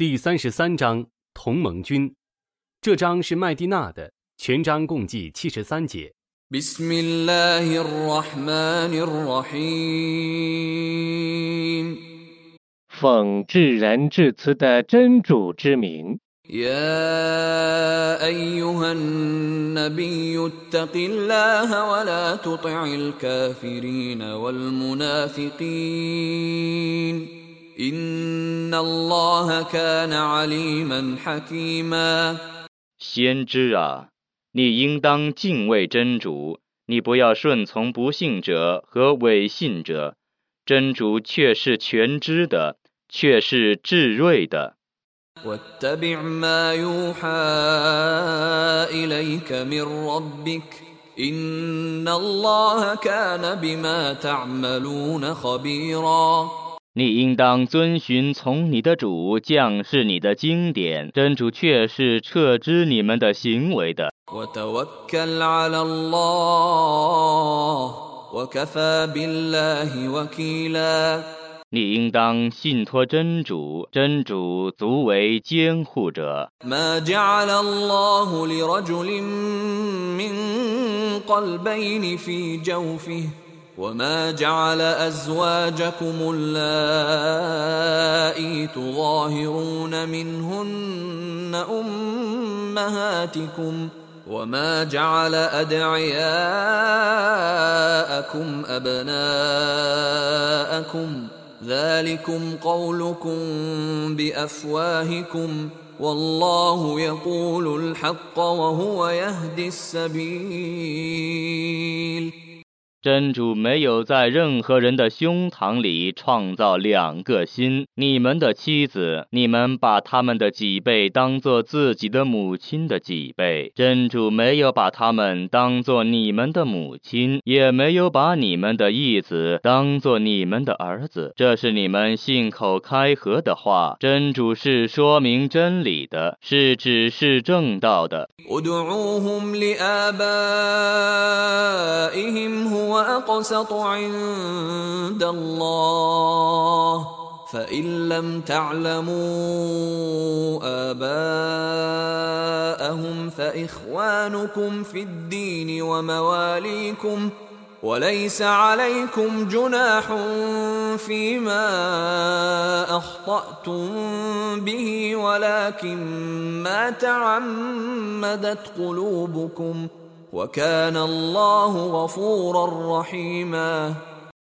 第三十三章同盟军。这章是麦地那的，全章共计七十三节。 بسم الله الرحمن الرحيم 奉至仁至慈的真主之名， يا أيها النبي اتق الله ولا تطع الكافرين والمنافقين 先知啊，你应当敬畏真主，你不要顺从不信者和伪信者。真主却是全知的，却是智睿的。你应当遵循从你的主，降是你的经典。真主却是撤之你们的行为的。你应当信托真主，真主足为监护者。وما جعل ازواجكم اللائي تظاهرون منهن امهاتكم وما جعل ادعياءكم ابناءكم ذلكم قولكم بافواهكم والله يقول الحق وهو يهدي السبيل 真主没有在任何人的胸膛里创造两个心。你们的妻子，你们把他们的脊背当做自己的母亲的脊背。真主没有把他们当做你们的母亲，也没有把你们的义子当做你们的儿子。这是你们信口开河的话。真主是说明真理的，是指示正道的。أقسط عند الله فإن لم تعلموا آباءهم فإخوانكم في الدين ومواليكم وليس عليكم جناح فيما أخطأتم به ولكن ما تعمدت قلوبكم. وكان الله غفورا رحيما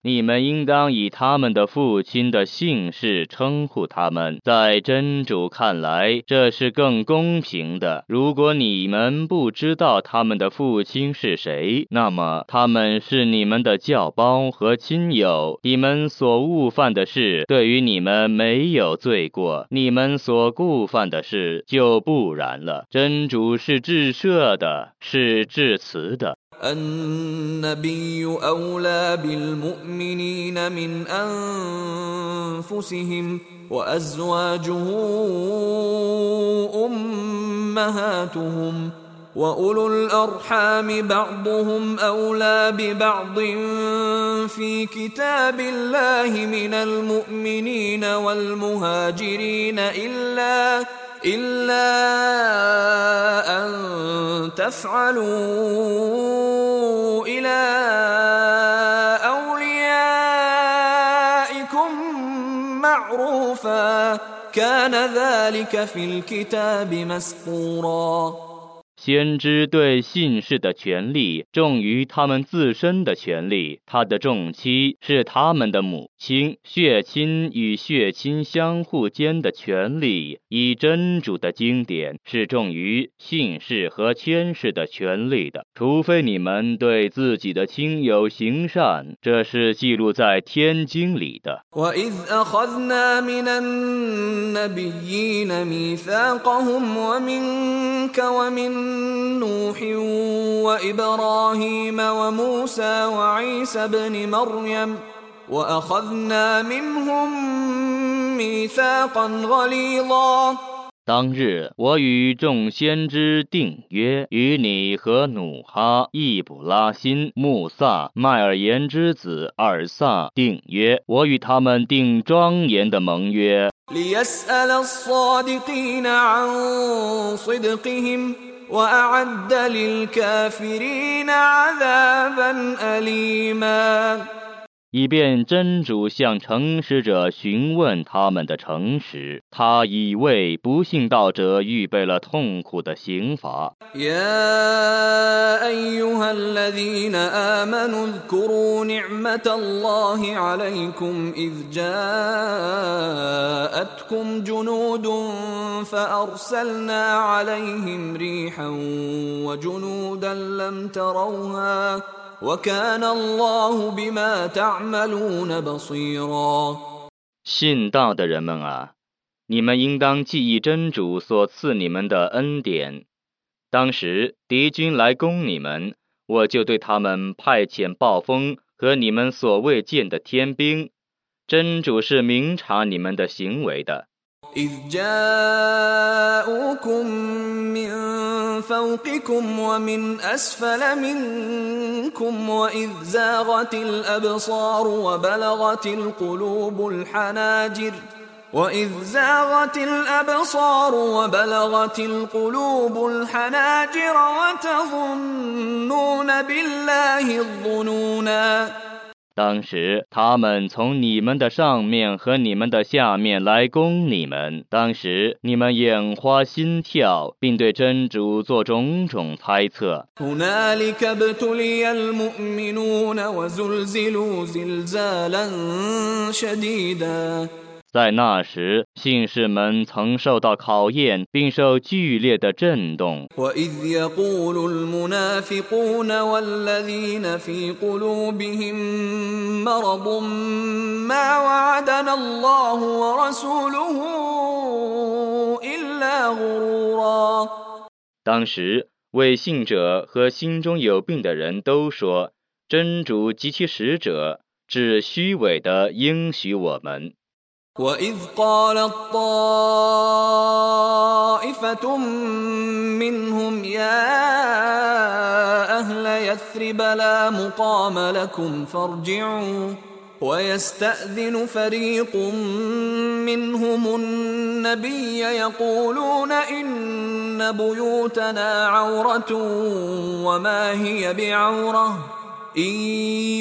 你们应当以他们的父亲的姓氏称呼他们，在真主看来，这是更公平的。如果你们不知道他们的父亲是谁，那么他们是你们的教胞和亲友。你们所误犯的事，对于你们没有罪过；你们所故犯的事，就不然了。真主是至赦的，是至慈的。النبي أولى بالمؤمنين من أنفسهم وأزواجه أمهاتهم وأولو الأرحام بعضهم أولى ببعض في كتاب الله من المؤمنين والمهاجرين إلا إلا أن تفعلوا إلى أوليائكم معروفا. كان ذلك في الكتاب مسطورا. 先知对信士的权利重于他们自身的权利，他的重妻是他们的母亲，血亲与血亲相互间的权利，以真主的经典是重于信士和签士的权利的，除非你们对自己的亲友行善，这是记录在天经里的。وإذ أخذنا من النبيين ميثاقهم ومنك ومن نوح وإبراهيم وموسى وعيسى ابن مريم وأخذنا منهم ميثاقا غليظا 当日，我与众先知定约，与你和努哈、易卜拉欣、穆萨、麦尔言之子尔萨定约，我与他们定庄严的盟约。 وأعد للكافرين عذابا اليما. 以便真主向诚实者询问他们的诚实，他已为不信道者预备了痛苦的刑罚。信道的人们啊你们应当记忆真主所赐你们的恩典。当时敌军来攻你们我就对他们派遣暴风和你们所未见的天兵。真主是明察你们的行为的。فوقكم ومن أسفل منكم وإذ زاغت الأبصار وبلغت القلوب الحناجر وإذ زاغت الأبصار وبلغت القلوب الحناجر وتظنون بالله الظنونا 当时他们从你们的上面和你们的下面来攻你们，当时你们眼花心跳，并对真主做种种猜测。在那时，信士们曾受到考验，并受剧烈的震动。当时，为信者和心中有病的人都说：“真主及其使者只虚伪的应许我们。” وإذ قالت طائفة منهم يا أهل يثرب لا مقام لكم فارجعوا ويستأذن فريق منهم النبي يقولون إن بيوتنا عورة وما هي بعورة إن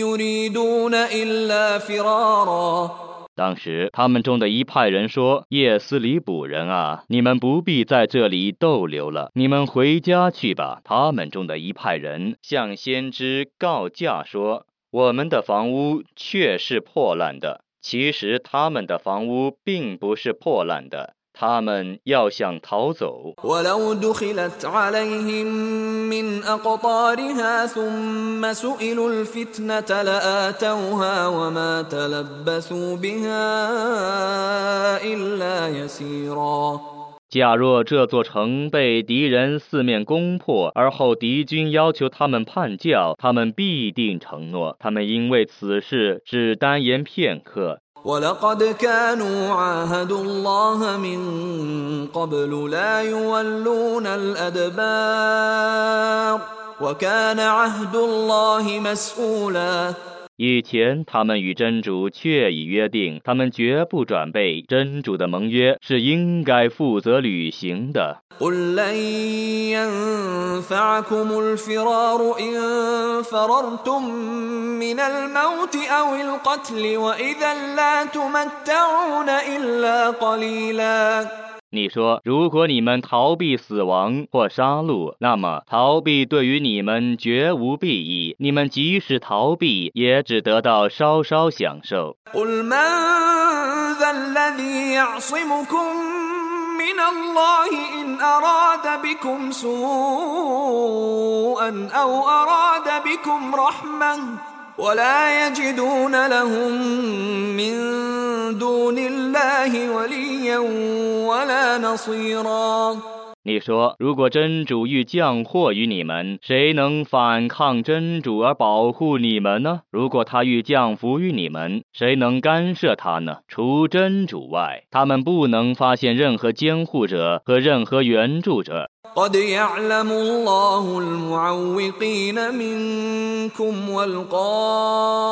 يريدون إلا فرارا 当时，他们中的一派人说：“叶斯里卜人啊，你们不必在这里逗留了，你们回家去吧。”他们中的一派人向先知告假说：“我们的房屋确是破烂的。”其实，他们的房屋并不是破烂的。他们要想逃走，假若这座城被敌人四面攻破，而后敌军要求他们叛教，他们必定承诺，他们因为此事只单言片刻。ولقد كانوا عاهدوا الله من قبل لا يولون الأدبار وكان عهد الله مسؤولا 以前，他们与真主确已约定，他们绝不转背。真主的盟约是应该负责履行的。你说，如果你们逃避死亡或杀戮，那么逃避对于你们绝无裨益。你们即使逃避，也只得到稍稍享受。ولا يجدون لهم من دون الله وليا ولا نصيرا 你说，如果真主欲降祸于你们，谁能反抗真主而保护你们呢？如果他欲降福于你们，谁能干涉他呢？除真主外，他们不能发现任何监护者和任何援助者。 قد يعلم الله المعوقين منكم والقائلين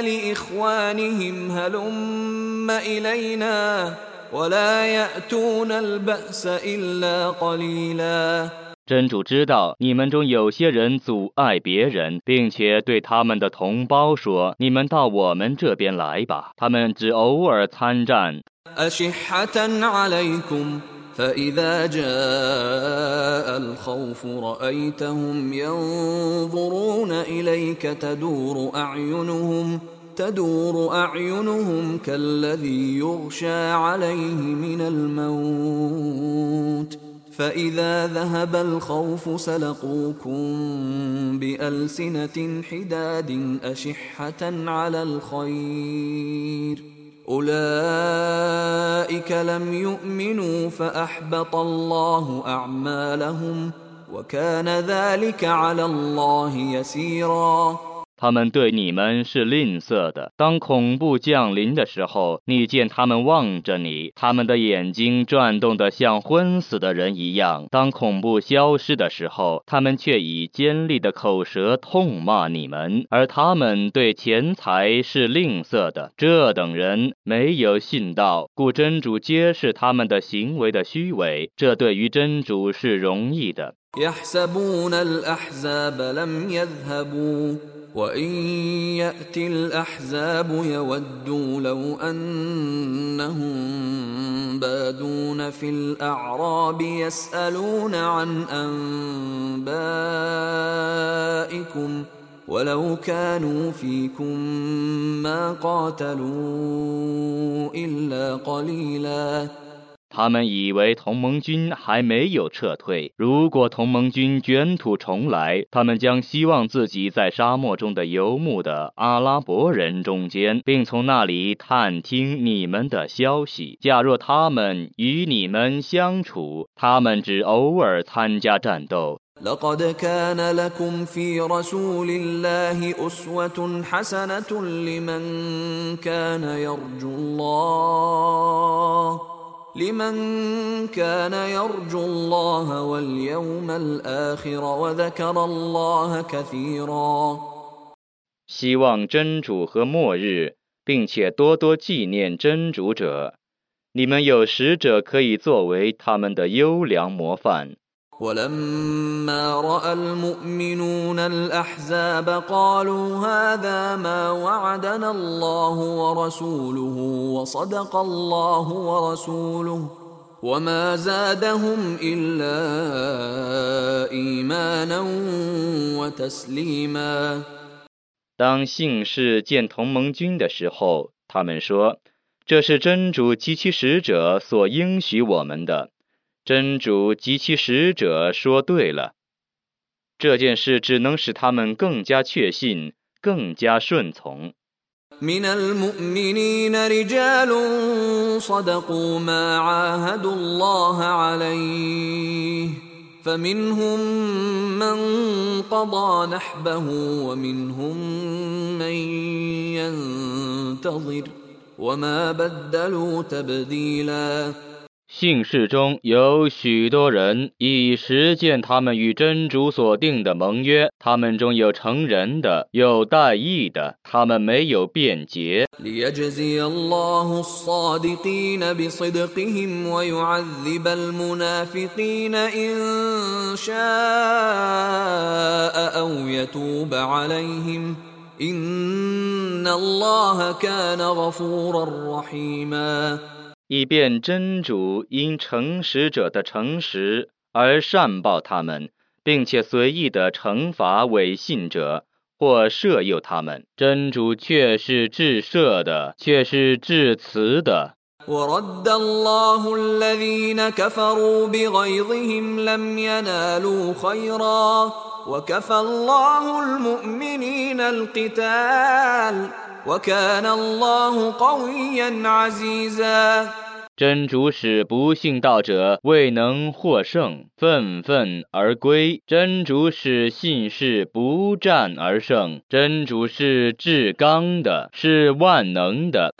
لإخوانهم هلم إلينا ولا يأتون البأس إلا قليلا 真主知道你们中有些人阻碍别人，并且对他们的同胞说：“你们到我们这边来吧。”他们只偶尔参战。 أشحة عليكم فإذا جاء الخوف رأيتهم ينظرون إليك تدور أعينهم تدور أعينهم كالذي يغشى عليه من الموت فإذا ذهب الخوف سلقوكم بألسنة حداد أشحة على الخير أولئك لم يؤمنوا فأحبط الله أعمالهم وكان ذلك على الله يسيرا 他们对你们是吝啬的。当恐怖降临的时候，你见他们望着你，他们的眼睛转动得像昏死的人一样；当恐怖消失的时候，他们却以尖利的口舌痛骂你们，而他们对钱财是吝啬的。这等人没有信道，故真主揭示他们的行为的虚伪，这对于真主是容易的。يحسبون الأحزاب لم يذهبوا وإن يأتي الأحزاب يودوا لو أنهم بادون في الأعراب يسألون عن أنبائكم ولو كانوا فيكم ما قاتلوا إلا قليلاً 他们以为同盟军还没有撤退。如果同盟军卷土重来，他们将希望自己在沙漠中的游牧的阿拉伯人中间，并从那里探听你们的消息。假若他们与你们相处，他们只偶尔参加战斗。 لقد كان لكم في رسول الله أسوة حسنة لمن كان يرجو الله لمن كان يرجو الله واليوم الآخر وذكر الله كثيرا 希望真主和末日，并且多多纪念真主者。你们有使者可以作为他们的优良模范。 ولما راى المؤمنون الاحزاب قالوا هذا ما وعدنا الله ورسوله وصدق الله ورسوله وما زادهم الا ايمانا وتسليما 当信士见同盟军的时候，他们说：“这是真主及其使者所应许我们的。” 真主及其使者说对了，这件事只能使他们更加确信，更加顺从。 من المؤمنين رجال صدقوا ما عاهدوا الله عليه فمنهم من قضى نحبه ومنهم من ينتظر وما بدلوا تبديلاً 姓氏中有许多人已实践他们与真主所定的盟约，他们中有成人的，有代役的，他们没有变节。ليجزي الله الصادقين بصدقهم ويعذب المنافقين إن شاء أو يتوب عليهم إن الله كان غفورا رحيما 以便真主因诚实者的诚实而善报他们，并且随意的惩罚违信者或赦宥他们。真主却是至赦的，却是至慈的。 ورد الله الذين كفروا بغيظهم لم ينالوا خيرا وكفى الله المؤمنين القتال وكان الله قويا عزيزا 真主使不信道者未能获胜，愤愤而归；真主使信士不战而胜。真主是至刚的，是万能的。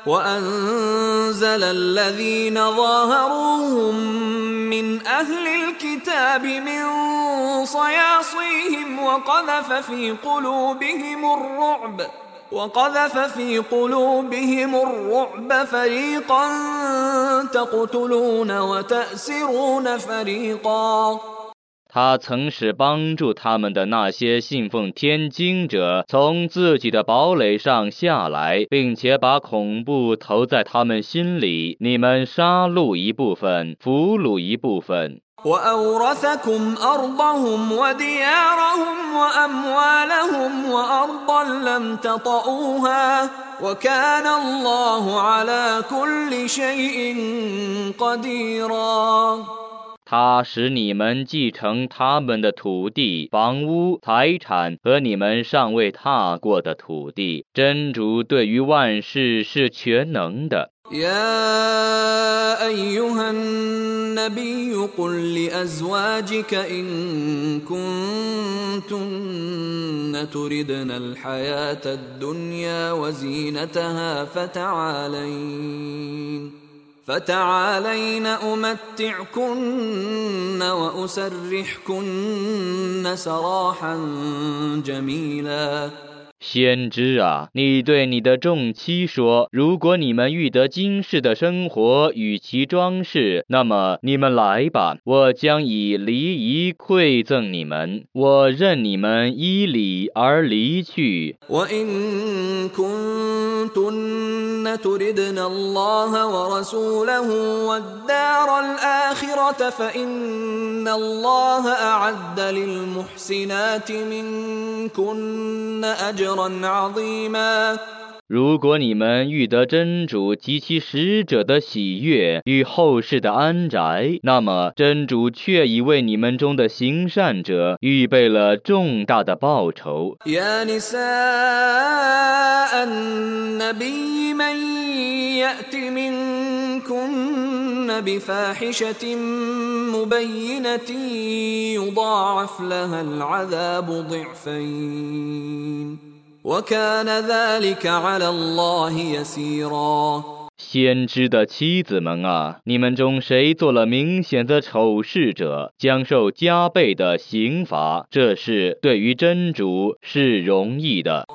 وأنزل الذين ظاهروهم من أهل الكتاب الكتاب من صياصيهم وقذف في قلوبهم الرعب وقذف في قلوبهم الرعب فريقا تقتلون وتأسرون فريقا 他曾使帮助他们的那些信奉天经者从自己的堡垒上下来，并且把恐怖投在他们心里。你们杀戮一部分，俘虏一部分。 他使你们继承他们的土地、房屋、财产和你们尚未踏过的土地。真主对于万事是全能的。يا أيها النبي قل لأزواجك إن كنتن تردن الحياة الدنيا وزينتها فتعالين فتعالين أمتعكن وأسرحكن سراحا جميلا. 先知啊，你对你的众妻说：如果你们欲得今世的生活与其装饰，那么你们来吧，我将以礼仪馈赠你们，我任你们依礼而离去。如果你们遇得真主及其使者的喜悦与后世的安宅，那么真主却已为你们中的行善者预备了重大的报酬。وكان ذلك على الله يسيرا. 先知的妻子们啊，你们中谁做了明显的丑事者，将受加倍的刑罚。这是对于真主是容易的。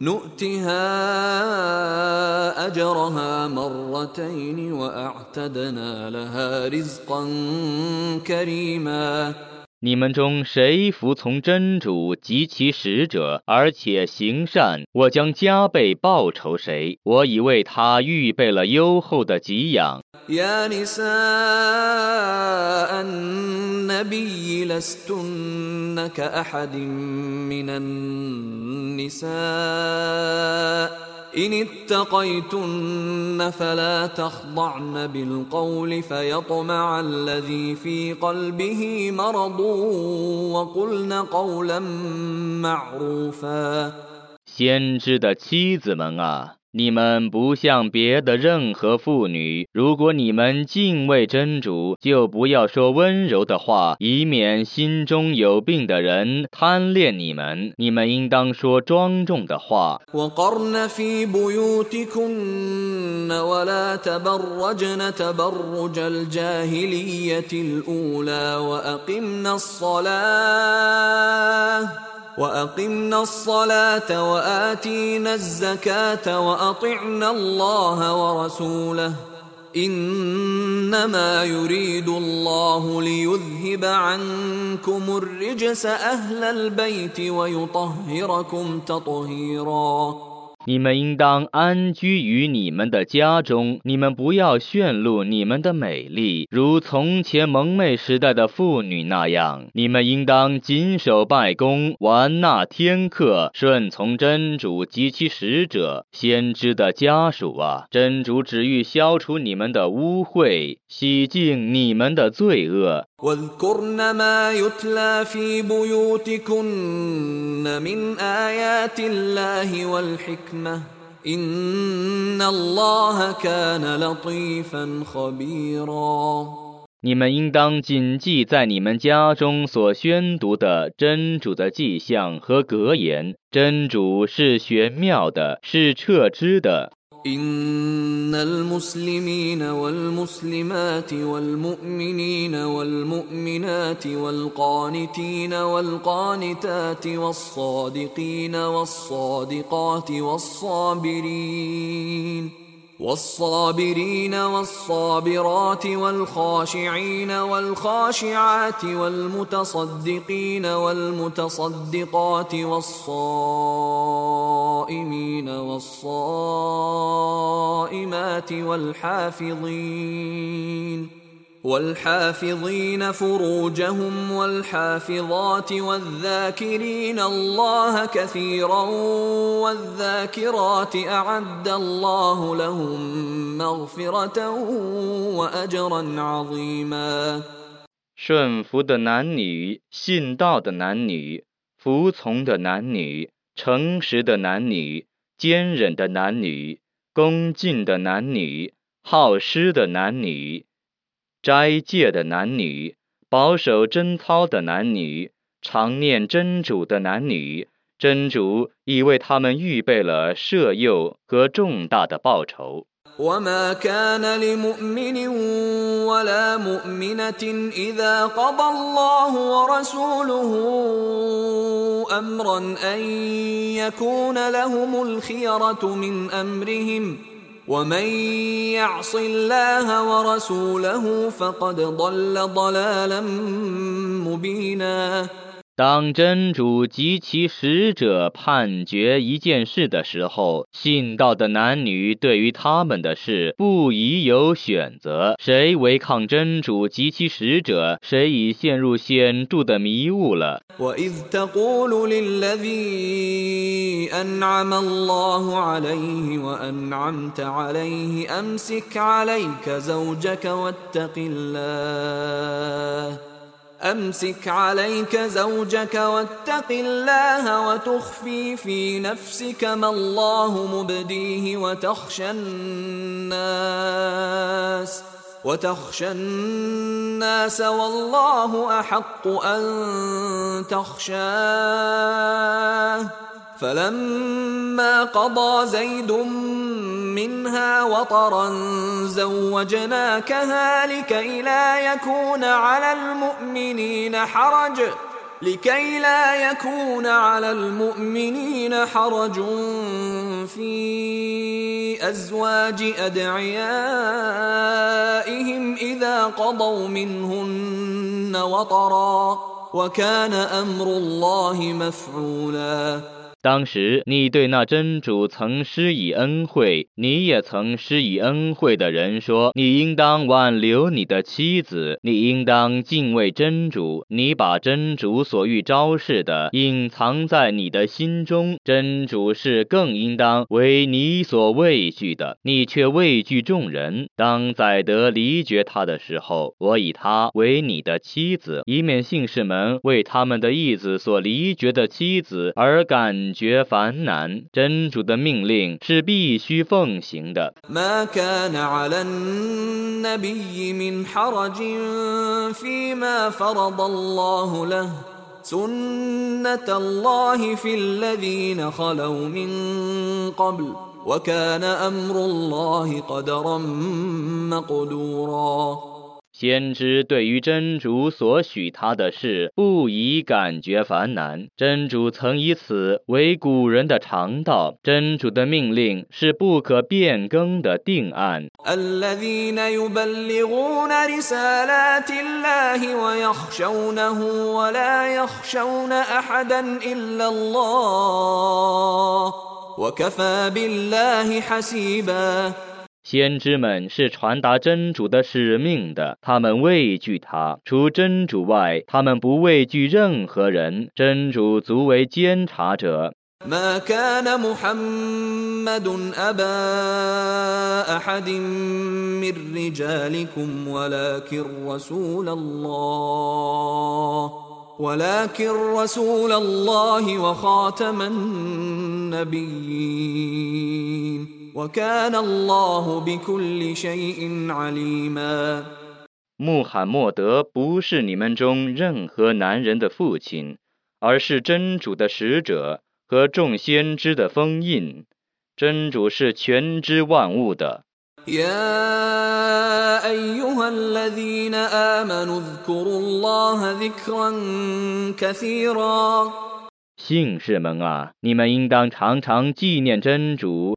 نؤتها أجرها مرتين وأعتدنا لها رزقا كريما. 你们中谁服从真主及其使者，而且行善，我将加倍报酬谁。我已为他预备了优厚的给养。إن اتقيتن فلا تخضعن بالقول فيطمع الذي في قلبه مرض وقلن قولا معروفا 先知的妻子们啊！ 你们不像别的任何妇女，如果你们敬畏真主，就不要说温柔的话，以免心中有病的人贪恋你们。你们应当说庄重的话。وأقمنا الصلاة وآتينا الزكاة وأطعنا الله ورسوله. إنما يريد الله ليذهب عنكم الرجس أهل البيت ويطهركم تطهيرا. 你们应当安居于你们的家中，你们不要炫露你们的美丽，如从前蒙昧时代的妇女那样。你们应当谨守拜功，完纳天课，顺从真主及其使者、先知的家属啊！真主只欲消除你们的污秽，洗净你们的罪恶。واذكرن ما يتلى في بيوتكن من ايات الله والحكمه ان الله كان لطيفا خبيرا 你们应当谨记在你们家中所宣读的真主的迹象和格言。真主是玄妙的，是彻知的。 إن المسلمين والمسلمات والمؤمنين والمؤمنات والقانتين والقانتات والصادقين والصادقات والصابرين والصابرين والصابرات والخاشعين والخاشعات والمتصدقين والمتصدقات والصائمين والصائمات والحافظين والحافظين فروجهم والحافظات والذاكرين الله كثيرا والذاكرات اعد الله لهم مغفره واجرا عظيما 顺服的男女，信道的男女，服从的男女， 诚实的男女，坚忍的男女，恭敬的男女，好施的男女。斋戒的男女，保守贞操的男女，常念真主的男女，真主已为他们预备了赦宥和重大的报酬。وما كان لمؤمن ولا مؤمنة إذا قضى الله ورسوله أمرا أن يكون لهم الخيرة من أمرهم ومن يعص الله ورسوله فقد ضل ضلالا مبيناً 当真主及其使者判决一件事的时候，信道的男女对于他们的事不宜有选择。谁违抗真主及其使者，谁已陷入显著的迷雾了。أمسك عليك زوجك واتق الله وتخفي في نفسك ما الله مبديه وتخشى الناس وتخشى الناس والله أحق أن تخشاه فلما قضى زيد منها وطرا زوجناكها لكي لا يكون على المؤمنين حرج لكي لا يكون على المؤمنين حرج في أزواج أدعيائهم إذا قضوا منهن وطرا وكان أمر الله مفعولا. 当时你对那真主曾施以恩惠，你也曾施以恩惠的人说：“你应当挽留你的妻子，你应当敬畏真主。你把真主所欲昭示的隐藏在你的心中，真主是更应当为你所畏惧的。你却畏惧众人。当宰得离绝他的时候，我以他为你的妻子，以免信士们为他们的义子所离绝的妻子而感。觉烦难，真主的命令是必须奉行的。ما كان على النبي من حرج فيما فرض الله له سنة الله في الذين خلوا من قبل وكان أمر الله قدرا مقدورا 先知对于真主所许他的事，不宜感觉烦难。真主曾以此为古人的常道，真主的命令是不可变更的定案。先知们是传达真主的使命的他们畏惧他。除真主外他们不畏惧任何人。真主足为监察者。穆罕默德不是你们中任何男人的父亲而是真主的使者和众先知的封印。真主是全知万物的。耶姓氏们啊你们应当常常纪念真主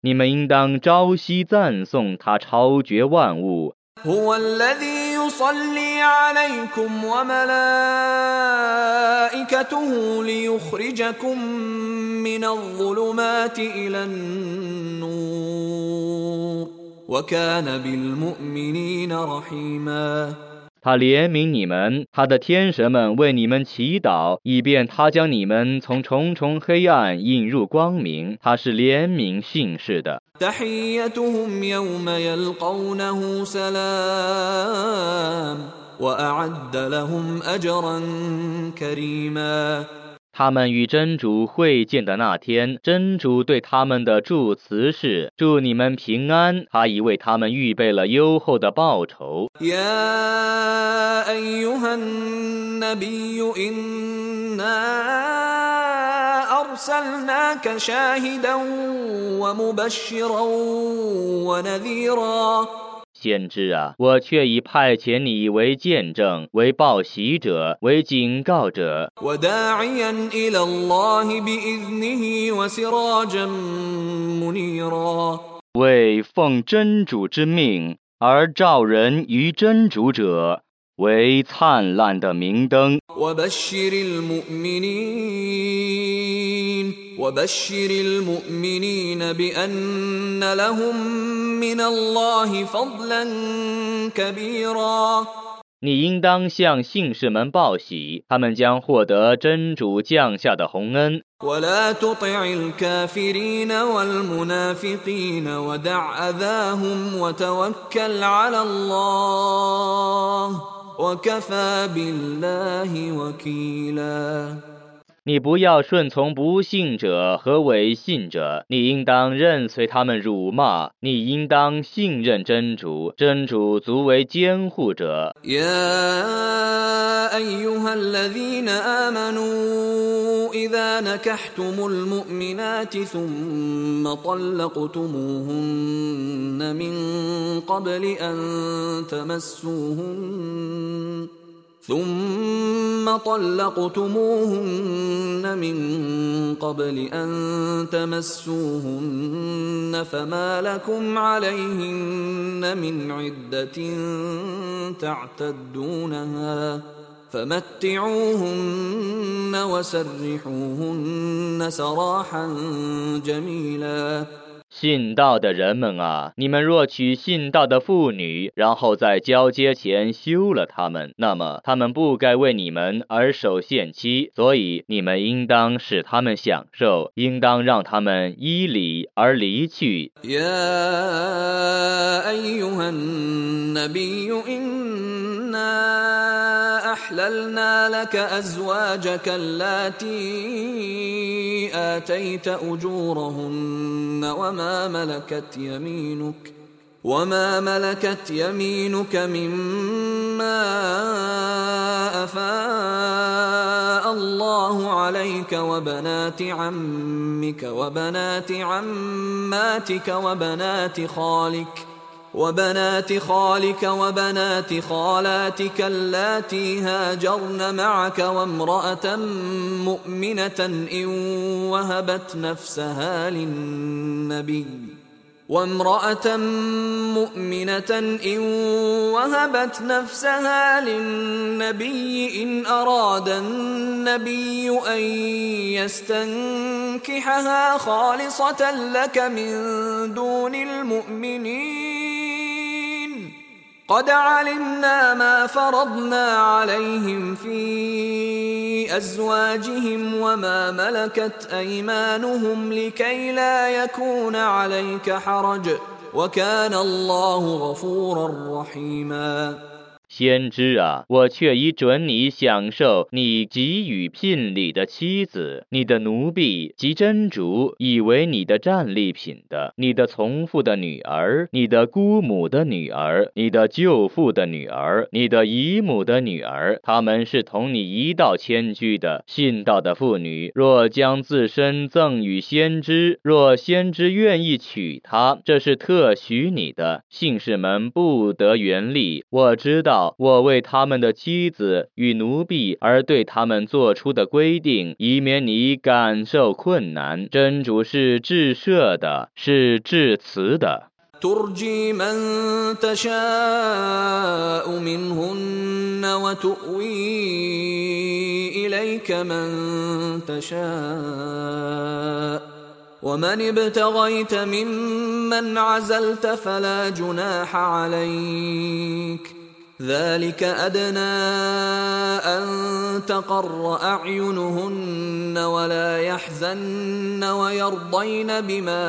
你们应当朝夕赞颂他超绝万物。 هو الذي يصلي عليكم وملائكته ليخرجكم من الظلمات الى النور وكان بالمؤمنين رحيما 他怜悯你们，他的天神们为你们祈祷，以便他将你们从重重黑暗引入光明。他是怜悯信士的。他们与真主会见的那天，真主对他们的祝词是：「祝你们平安」。他已为他们预备了优厚的报酬。天知啊，我却已派遣你为见证，为报喜者，为警告者，为奉真主之命而召人于真主者。为灿烂的明灯。 وبشر المؤمنين وبشر المؤمنين بأن لهم من الله فضلا كبيرا 你应当向信士们报喜，他们将获得真主降下的洪恩。 ولا تطع الكافرين والمنافقين ودع أذاهم وتوكل على الله وكفى بالله وكيلا 你不要顺从不信者和违信者，你应当任随他们辱骂。你应当信任真主，真主足为监护者。 يا ايها الذين امنوا اذا نكحتم المؤمنات ثم طلقتموهن من قبل ان تمسوهن ثم طلقتموهن من قبل أن تمسوهن فما لكم عليهن من عدة تعتدونها فمتعوهن وسرحوهن سراحا جميلا 信道的人们啊，你们若娶信道的妇女，然后在交接前休了她们，那么她们不该为你们而守限期，所以你们应当使她们享受，应当让她们依礼而离去。أحللنا لك أزواجك اللاتي آتيت أجورهن وما ملكت يمينك وما ملكت يمينك مما أفاء الله عليك وبنات عمك وبنات عماتك وبنات خالك وبنات خالك وبنات خالاتك اللاتي هاجرن معك وامرأة مؤمنة إن وهبت نفسها للنبي. وامرأة مؤمنة إن وهبت نفسها للنبي إن أراد النبي أن يستنكحها خالصة لك من دون المؤمنين. قد علمنا ما فرضنا عليهم في ازواجهم وما ملكت ايمانهم لكي لا يكون عليك حرج وكان الله غفورا رحيما 先知啊，我却已准你享受你给予聘礼的妻子，你的奴婢及真主以为你的战利品的，你的从父的女儿，你的姑母的女儿，你的舅父的女儿，你的姨母的女儿，他们是同你一道迁居的信道的妇女。若将自身赠与先知，若先知愿意娶她，这是特许你的，信士们不得原力。我知道。我为他们的妻子与奴婢而对他们做出的规定，以免你感受困难。真主是至赦的，是至慈的。ذلك أدنى أن تقر أعينهن ولا يحزن ويرضين بما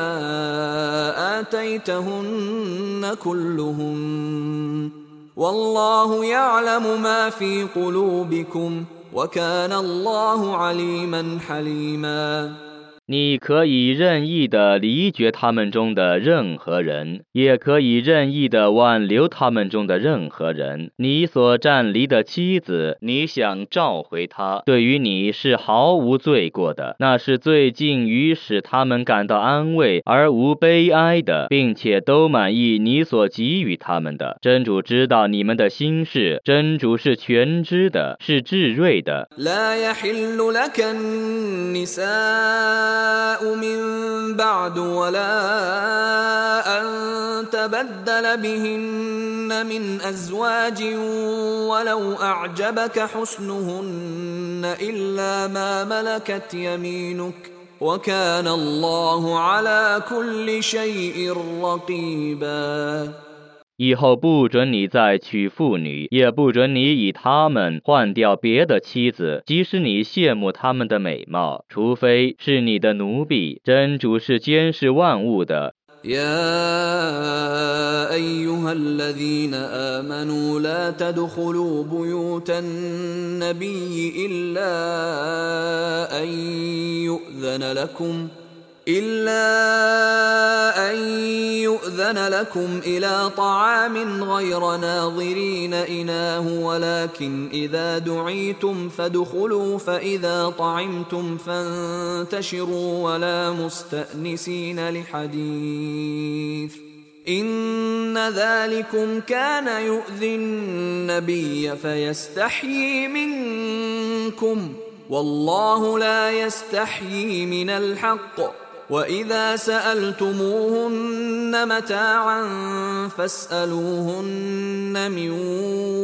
آتيتهن كلهن والله يعلم ما في قلوبكم وكان الله عليما حليما. 你可以任意的离绝他们中的任何人，也可以任意的挽留他们中的任何人。你所占离的妻子，你想召回她，对于你是毫无罪过的，那是最近于使他们感到安慰而无悲哀的，并且都满意你所给予他们的。真主知道你们的心事，真主是全知的，是智睿的。من بعد ولا أن تبدل بهن من أزواج ولو أعجبك حسنهن إلا ما ملكت يمينك وكان الله على كل شيء رقيباً 以后不准你再娶妇女，也不准你以她们换掉别的妻子，即使你羡慕她们的美貌，除非是你的奴婢。真主是监视万物的。إلا أن يؤذن لكم إلى طعام غير ناظرين إناه ولكن إذا دعيتم فادخلوا فإذا طعمتم فانتشروا ولا مستأنسين لحديث. إن ذلكم كان يؤذي النبي فيستحيي منكم والله لا يستحيي من الحق. واذا سالتموهن متاعا فاسالوهن من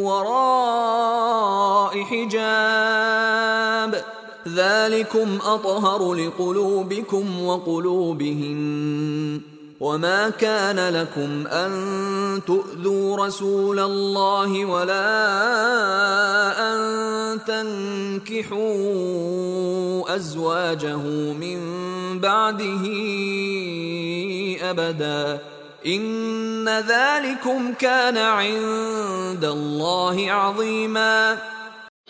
وراء حجاب ذلكم اطهر لقلوبكم وقلوبهن وما كان لكم ان تؤذوا رسول الله ولا ان تنكحوا ازواجه من بعده ابدا ان ذلكم كان عند الله عظيما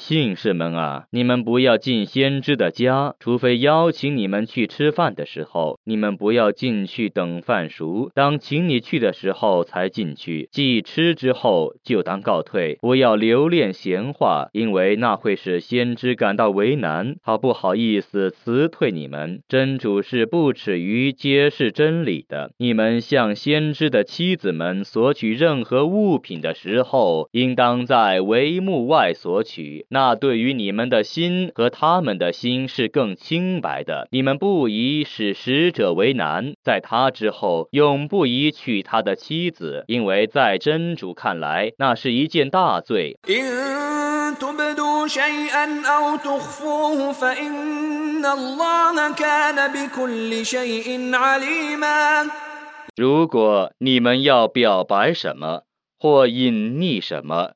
信士们啊，你们不要进先知的家，除非邀请你们去吃饭的时候，你们不要进去等饭熟。当请你去的时候才进去，既吃之后就当告退，不要留恋闲话，因为那会使先知感到为难，他不好意思辞退你们。真主是不耻于揭示真理的。你们向先知的妻子们索取任何物品的时候，应当在帷幕外索取。那对于你们的心和他们的心是更清白的。你们不宜使使者为难，在他之后永不宜娶他的妻子，因为在真主看来，那是一件大罪。如果你们要表白什么或隐匿什么。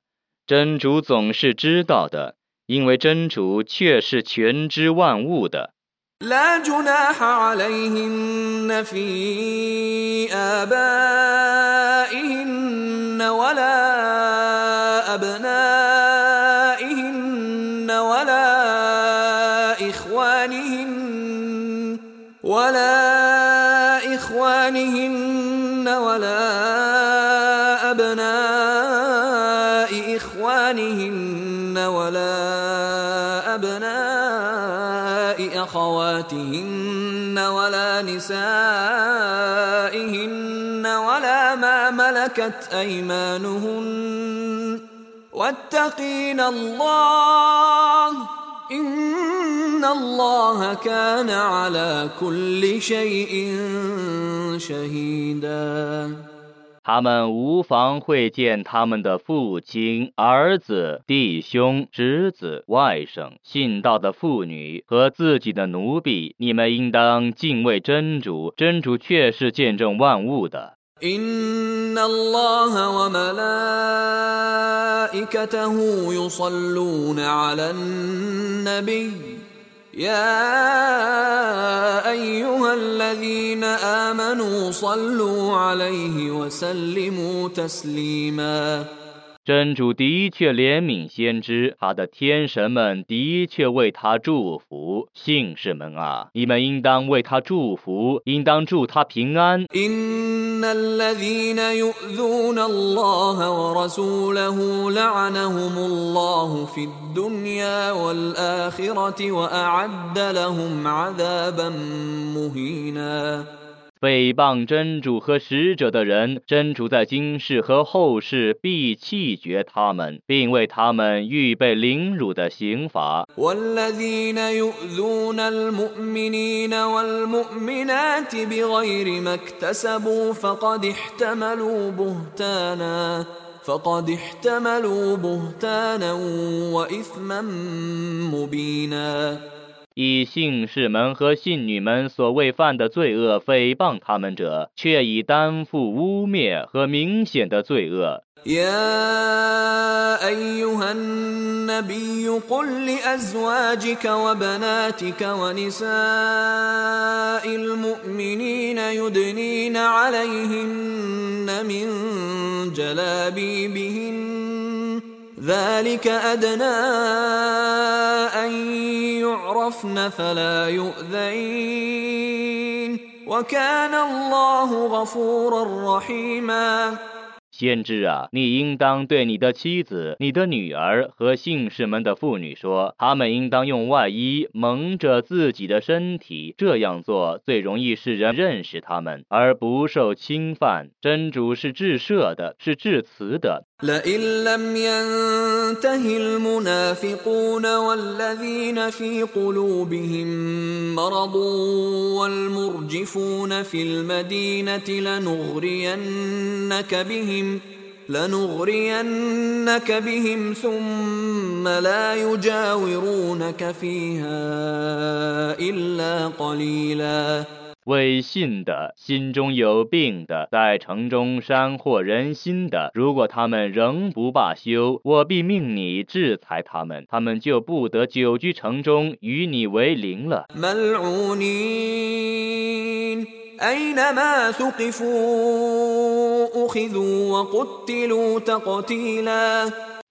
真主总是知道的，因为真主却是全知万物的。أخواتهن ولا نسائهن ولا ما ملكت أيمانهن. واتقين الله إن الله كان على كل شيء شهيدا. 他们无妨会见他们的父亲、儿子、弟兄、侄子、外甥、信道的妇女和自己的奴婢。你们应当敬畏真主，真主却是见证万物的。 إن الله وملائكته يصلون على النبي يا أيها الذين آمنوا صلوا عليه وسلموا تسليما. 真主的确怜悯先知，他的天神们的确为他祝福。信士们啊，你们应当为他祝福，应当祝他平安。إن الذين يؤذون الله ورسوله لعنهم الله في الدنيا والآخرة وأعد لهم عذابا مهينا 诽谤真主和使者的人，真主在今世和后世必弃绝他们，并为他们预备凌辱的刑罚。 والذين يؤذون المؤمنين والمؤمنات بغير ما اكتسبوا فقد احتملوا بهتانا فقد احتملوا بهتانا وإثما مبينا 以信士们和信女们所未犯的罪恶诽谤他们者，却已担负污蔑和明显的罪恶。 يا أيها النبي قل لأزواجك وبناتك ونساء المؤمنين يدنين عليهن من جلابيبهن ذلك أدنى أن يعرفن فلا يؤذين وكان الله غفورا رحيما 先知啊，你应当对你的妻子、你的女儿和信士们的妇女说，他们应当用外衣蒙着自己的身体，这样做最容易使人认识他们，而不受侵犯。真主是至赦的，是至慈的。 لئن لم ينته المنافقون والذين في قلوبهم مرض والمرجفون في المدينة لنغرينك بهم لنغرينك بهم ثم لا يجاورونك فيها إلا قليلاً. 违信的，心中有病的，在城中山惑人心的，如果他们仍不罢休，我必命你制裁他们，他们就不得久居城中，与你为邻了。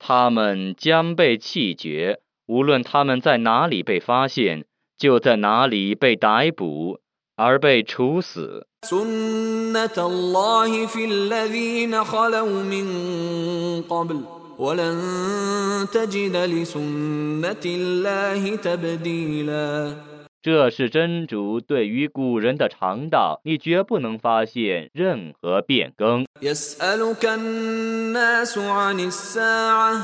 他们将被弃绝，无论他们在哪里被发现，就在哪里被逮捕。而被处死。 سنة الله في الذين خلوا من قبل ولن تجد لسنة الله تبديلا 这是真主对于古人的常道，你绝不能发现任何变更。 يسألك الناس عن الساعة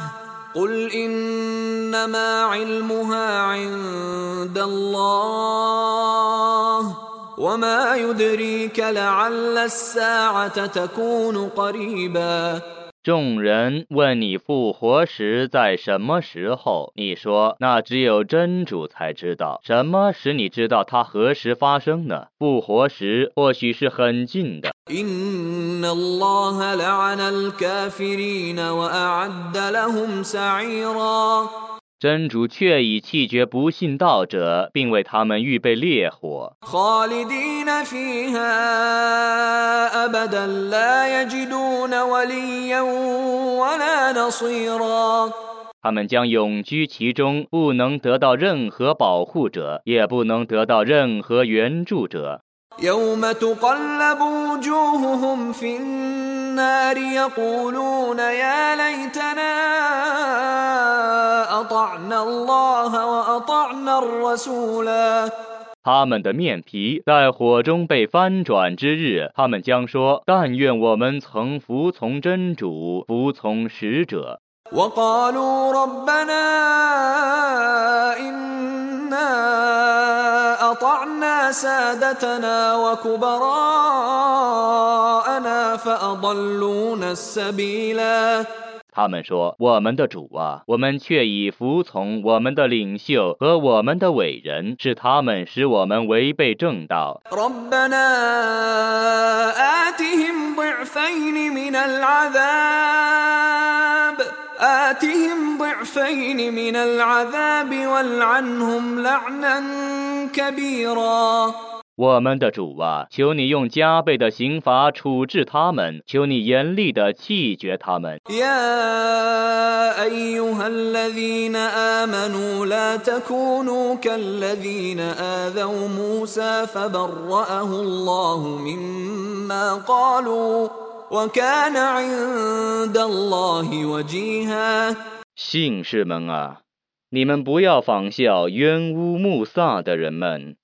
قل إنما علمها عند الله وما يدريك لعل الساعة تكون قريبا 众人问你复活时在什么时候，你说那只有真主才知道。什么使你知道它何时发生呢？复活时或许是很近的。 真主却已弃绝不信道者，并为他们预备烈火。他们将永居其中，不能得到任何保护者，也不能得到任何援助者。يوم تقلب وجوههم في النار يقولون يا ليتنا أطعنا الله وأطعنا الرسولا 他们的面皮在火中被翻转之日，他们将说：“但愿我们曾服从真主，服从使者。” وقالوا ربنا إنا أطعنا سادتنا وكبراءنا فأضلونا السبيلا 他们说：“我们的主啊，我们却已服从我们的领袖和我们的伟人，是他们使我们违背正道。” ربنا آتهم ضعفين من العذاب آتهم ضعفين من العذاب والعنهم لعنا كبيرا 我们的主啊，求你用加倍的刑罚处置他们，求你严厉的弃绝他们。 يا أيها الذين آمنوا لا تكونوا كالذين آذوا موسى فبرأه الله مما قالوا وكان عند الله وجيها 信士们啊，你们不要仿效冤污穆萨的人们。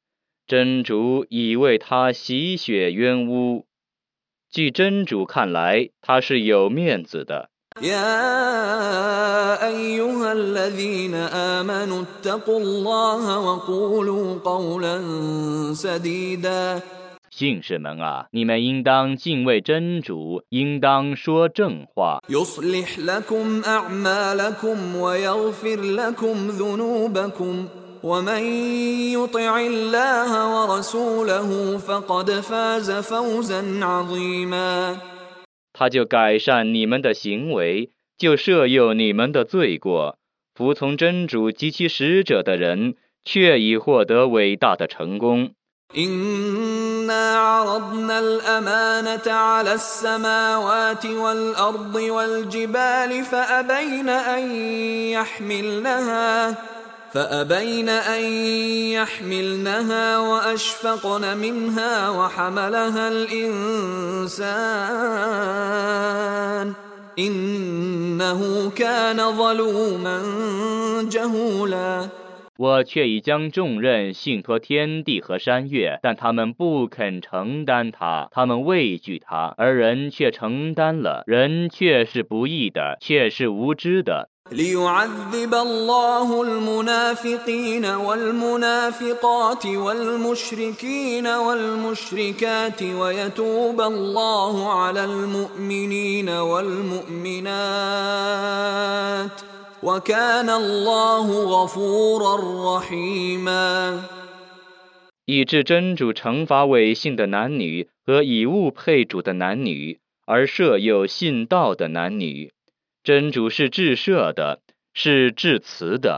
真主已为他洗雪冤污，据真主看来，他是有面子的。 يا أيها الذين آمنوا اتقوا الله وقولوا قولا سديدا 信士们啊，你们应当敬畏真主，应当说正话。 يصلح لكم أعمالكم ويغفر لكم ذنوبكم ومن يطع الله ورسوله فقد فاز فوزا عظيما 他就改善你们的行为，就赦宥你们的罪过。服从真主及其使者的人，却已获得伟大的成功。 إنا عرضنا الأمانة على السماوات والأرض والجبال فأبين أن يحملنها فأبين أن يحملنها وأشفقن منها وحملها الإنسان إنه كان ظلوما جهولا. 我却已将重任信托天地和山岳，但他们不肯承担它，他们畏惧它，而人却承担了。人却是不义的，却是无知的。 ليعذب الله المنافقين والمنافقات والمشركين والمشركات ويتوب الله على المؤمنين والمؤمنات 以致真主惩罚违信的男女和以物配主的男女，而设有信道的男女。真主是至赦的，是至慈的。